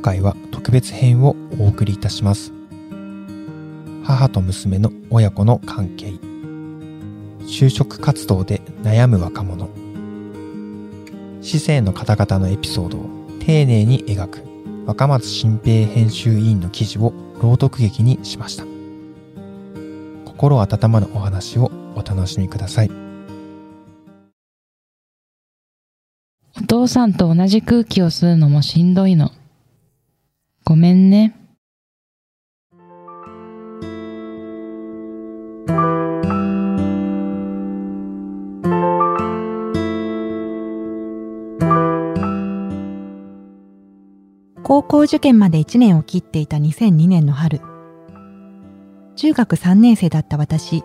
回は特別編をお送りいたします。母と娘の親子の関係。就職活動で悩む若者。市政の方々のエピソードを丁寧に描く。若松新平編集委員の記事を朗読劇にしました。心温まるお話をお楽しみください。お父さんと同じ空気を吸うのもしんどいの。ごめんね。高校受験まで1年を切っていた2002年の春。中学3年生だった私、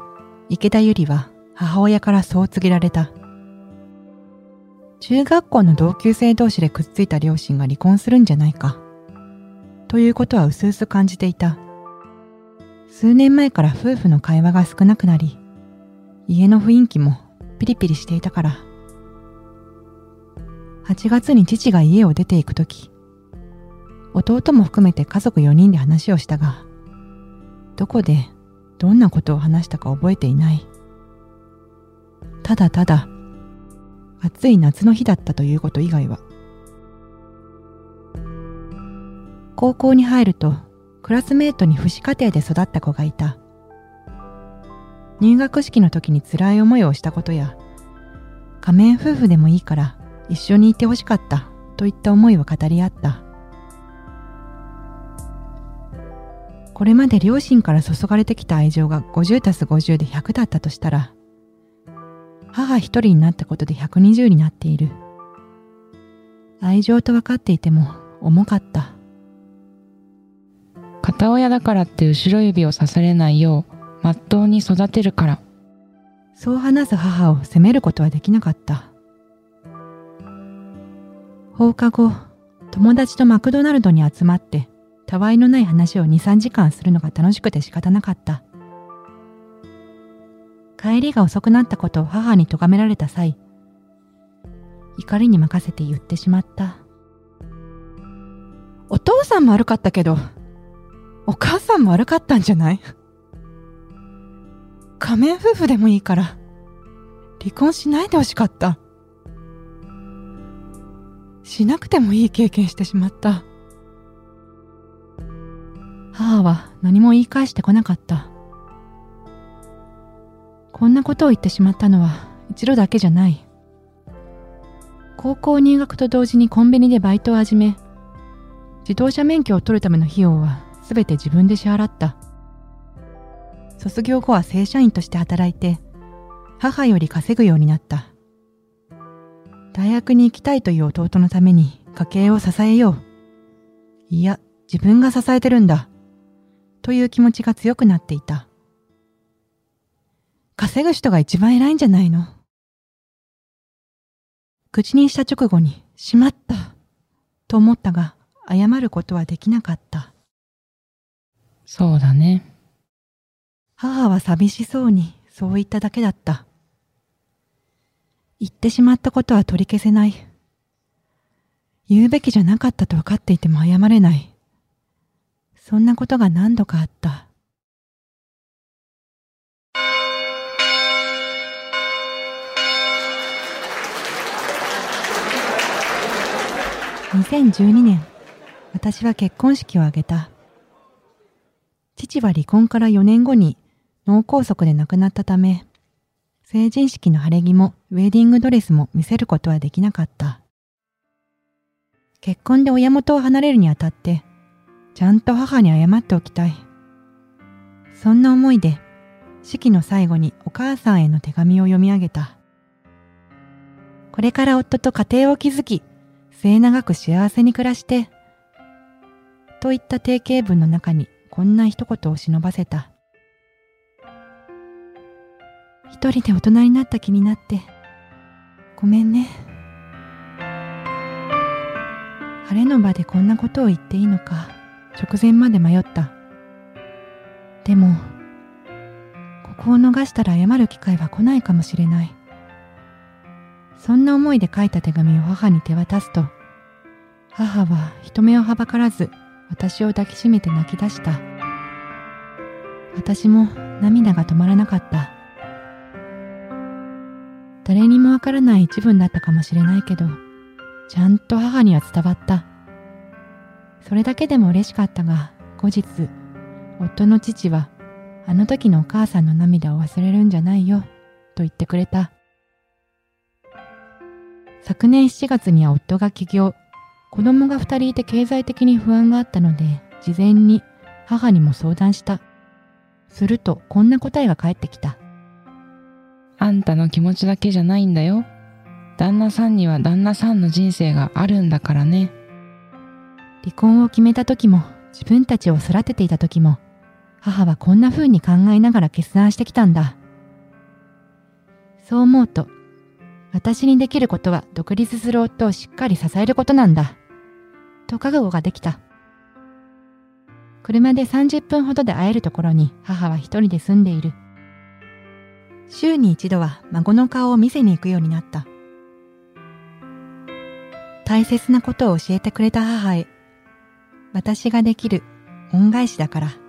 池田ゆりは母親からそう告げられた。中学校の同級生同士でくっついた両親が離婚するんじゃないか。ということは薄々感じていた。数年前から夫婦の会話が少なくなり、家の雰囲気もピリピリしていたから。8月に父が家を出て行くとき、弟も含めて家族4人で話をしたが、どこでどんなことを話したか覚えていない。ただただ、暑い夏の日だったということ以外は。高校に入るとクラスメートに父子家庭で育った子がいた。入学式の時に辛い思いをしたことや、仮面夫婦でもいいから一緒にいてほしかったといった思いを語り合った。これまで両親から注がれてきた愛情が50たす50で100だったとしたら、母一人になったことで120になっている。愛情と分かっていても重かった。片親だからって後ろ指を刺されないよう、まっとうに育てるから。そう話す母を責めることはできなかった。放課後、友達とマクドナルドに集まって、たわいのない話を2、3時間するのが楽しくて仕方なかった。帰りが遅くなったことを母に咎められた際、怒りに任せて言ってしまった。お父さんも悪かったけど、お母さんも悪かったんじゃない？仮面夫婦でもいいから、離婚しないでほしかった。しなくてもいい経験してしまった。母は何も言い返してこなかった。こんなことを言ってしまったのは一度だけじゃない。高校入学と同時にコンビニでバイトを始め、自動車免許を取るための費用は全て自分で支払った。卒業後は正社員として働いて、母より稼ぐようになった。大学に行きたいという弟のために家計を支えよう。いや、自分が支えてるんだ。という気持ちが強くなっていた。稼ぐ人が一番偉いんじゃないの？口にした直後に、しまったと思ったが、謝ることはできなかった。そうだね。母は寂しそうにそう言っただけだった。言ってしまったことは取り消せない。言うべきじゃなかったと分かっていても謝れない。そんなことが何度かあった。2012年、私は結婚式を挙げた。父は離婚から4年後に脳梗塞で亡くなったため、成人式の晴れ着もウェディングドレスも見せることはできなかった。結婚で親元を離れるにあたって、ちゃんと母に謝っておきたい。そんな思いで、式の最後にお母さんへの手紙を読み上げた。これから夫と家庭を築き、末永く幸せに暮らして、といった定型文の中にこんな一言を忍ばせた。一人で大人になった気になって、ごめんね。晴れの場でこんなことを言っていいのか、直前まで迷った。でも、ここを逃したら謝る機会は来ないかもしれない。そんな思いで書いた手紙を母に手渡すと、母は人目をはばからず私を抱きしめて泣き出した。私も涙が止まらなかった。誰にもわからない一文だったかもしれないけど、ちゃんと母には伝わった。それだけでも嬉しかったが、後日、夫の父は、あの時のお母さんの涙を忘れるんじゃないよ、と言ってくれた。昨年7月には夫が起業、子供が二人いて経済的に不安があったので、事前に母にも相談した。すると、こんな答えが返ってきた。あんたの気持ちだけじゃないんだよ。旦那さんには旦那さんの人生があるんだからね。離婚を決めた時も、自分たちを育てていた時も、母はこんな風に考えながら決断してきたんだ。そう思うと、私にできることは独立する夫をしっかり支えることなんだ。と覚悟ができた。車で30分ほどで会えるところに母は一人で住んでいる。週に一度は孫の顔を見せに行くようになった。大切なことを教えてくれた母へ、私ができる恩返しだから。